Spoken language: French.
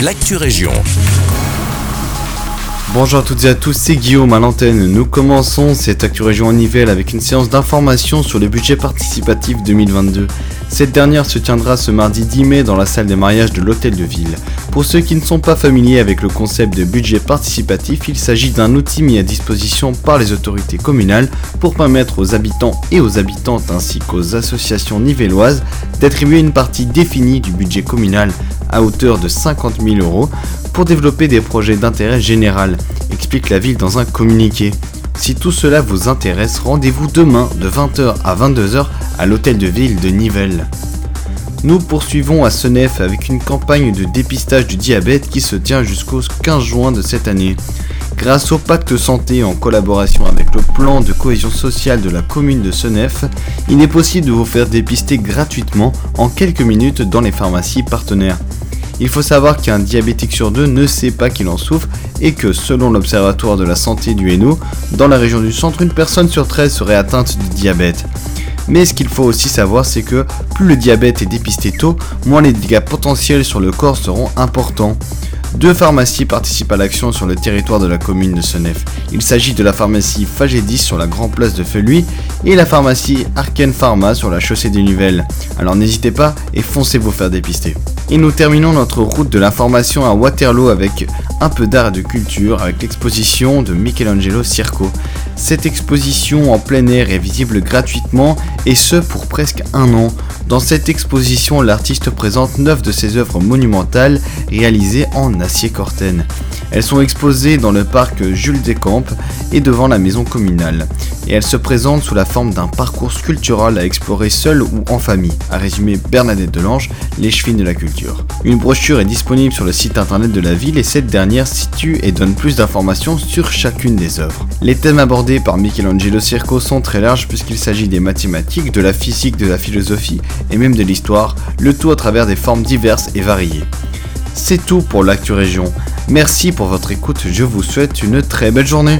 l'actu région. Bonjour à toutes et à tous, c'est Guillaume à l'antenne. Nous commençons cette Actu Région en Nivelle avec une séance d'information sur le budget participatif 2022. Cette dernière se tiendra ce mardi 10 mai dans la salle des mariages de l'Hôtel de Ville. Pour ceux qui ne sont pas familiers avec le concept de budget participatif, il s'agit d'un outil mis à disposition par les autorités communales pour permettre aux habitants et aux habitantes ainsi qu'aux associations nivelloises d'attribuer une partie définie du budget communal à hauteur de 50 000 euros pour développer des projets d'intérêt général, explique la ville dans un communiqué. Si tout cela vous intéresse, rendez-vous demain de 20h à 22h à l'hôtel de ville de Nivelles. Nous poursuivons à Senef avec une campagne de dépistage du diabète qui se tient jusqu'au 15 juin de cette année. Grâce au pacte santé en collaboration avec le plan de cohésion sociale de la commune de Senef, il est possible de vous faire dépister gratuitement en quelques minutes dans les pharmacies partenaires. Il faut savoir qu'un diabétique sur deux ne sait pas qu'il en souffre et que selon l'Observatoire de la santé du Hainaut, dans la région du centre, une personne sur 13 serait atteinte du diabète. Mais ce qu'il faut aussi savoir, c'est que plus le diabète est dépisté tôt, moins les dégâts potentiels sur le corps seront importants. Deux pharmacies participent à l'action sur le territoire de la commune de Senef. Il s'agit de la pharmacie Fagédis sur la Grand Place de Feluy et la pharmacie Arken Pharma sur la chaussée des Nivelles. Alors n'hésitez pas et foncez vous faire dépister. Et nous terminons notre route de l'information à Waterloo avec un peu d'art et de culture avec l'exposition de Michelangelo Circo. Cette exposition en plein air est visible gratuitement et ce pour presque un an. Dans cette exposition, l'artiste présente 9 de ses œuvres monumentales réalisées en acier corten. Elles sont exposées dans le parc Jules Descampes et devant la maison communale. Et elles se présentent sous la forme d'un parcours sculptural à explorer seul ou en famille, a résumé Bernadette Delange, les chevilles de la culture. Une brochure est disponible sur le site internet de la ville et cette dernière situe et donne plus d'informations sur chacune des œuvres. Les thèmes abordés par Michelangelo Circo sont très larges puisqu'il s'agit des mathématiques, de la physique, de la philosophie et même de l'histoire, le tout à travers des formes diverses et variées. C'est tout pour l'actu région. Merci pour votre écoute, je vous souhaite une très belle journée.